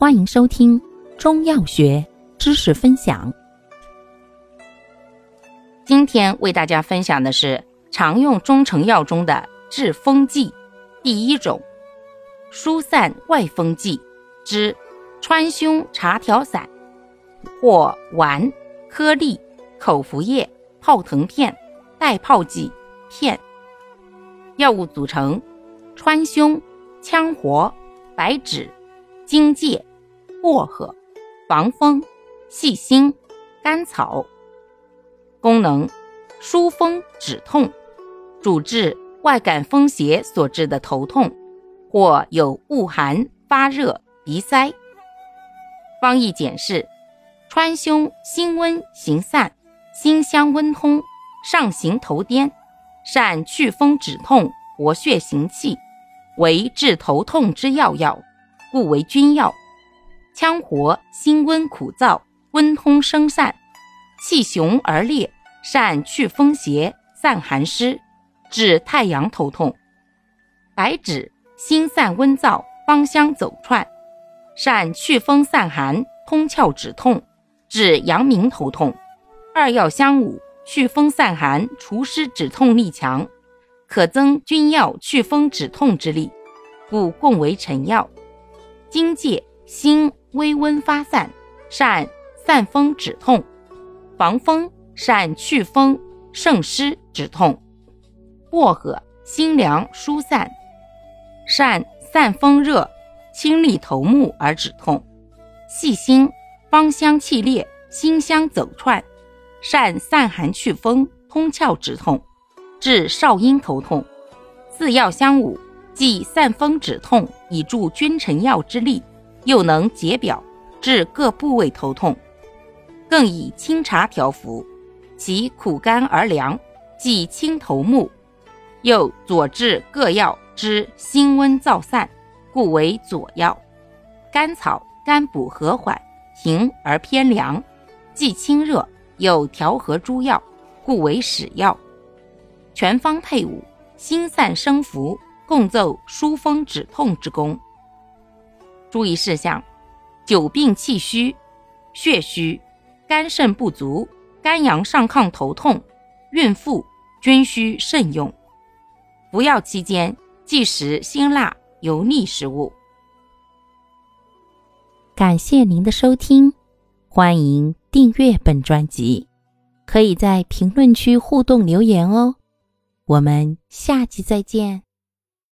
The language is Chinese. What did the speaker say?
欢迎收听中药学知识分享。今天为大家分享的是常用中成药中的治风剂第一种疏散外风剂之川芎茶调散，或丸、颗粒、口服液、泡腾片、代泡剂片。药物组成：川芎、羌活、白芷、荆芥、薄荷、防风、细辛、甘草。功能：疏风止痛，主治外感风邪所致的头痛，或有恶寒、发热、鼻塞。方义简释：川芎辛温行散，辛香温通，上行头颠。善祛风止痛、活血行气，为治头痛之要药，故为君药。羌活辛温苦燥，温通生散，气雄而烈，善祛风邪、散寒湿，治太阳头痛。白芷辛散温燥，芳香走窜，善祛风散寒、通窍止痛，治阳明头痛。二药相伍。祛风散寒、除湿止痛力强，可增君药祛风止痛之力，故共为臣药。荆芥辛微温发散，善散风止痛；防风善祛风胜湿止痛。薄荷辛凉疏散，善散风热、清利头目而止痛。细辛芳香气烈，辛香走窜。善散寒祛风、通窍止痛，治少阴头痛。四药相伍，既散风止痛，以助君臣药之力，又能解表，治各部位头痛。更以清茶调服，其苦甘而凉，既清头目，又佐治各药之辛温燥散，故为佐药。甘草甘补和缓，平而偏凉，既清热。又调和诸药，故为使药。全方配伍，心散生服，共奏疏风止痛之功。注意事项：久病气虚、血虚、肝肾不足、肝阳上亢头痛、孕妇均需慎用。服药期间忌食辛辣油腻食物。感谢您的收听，欢迎。订阅本专辑，可以在评论区互动留言哦。我们下期再见。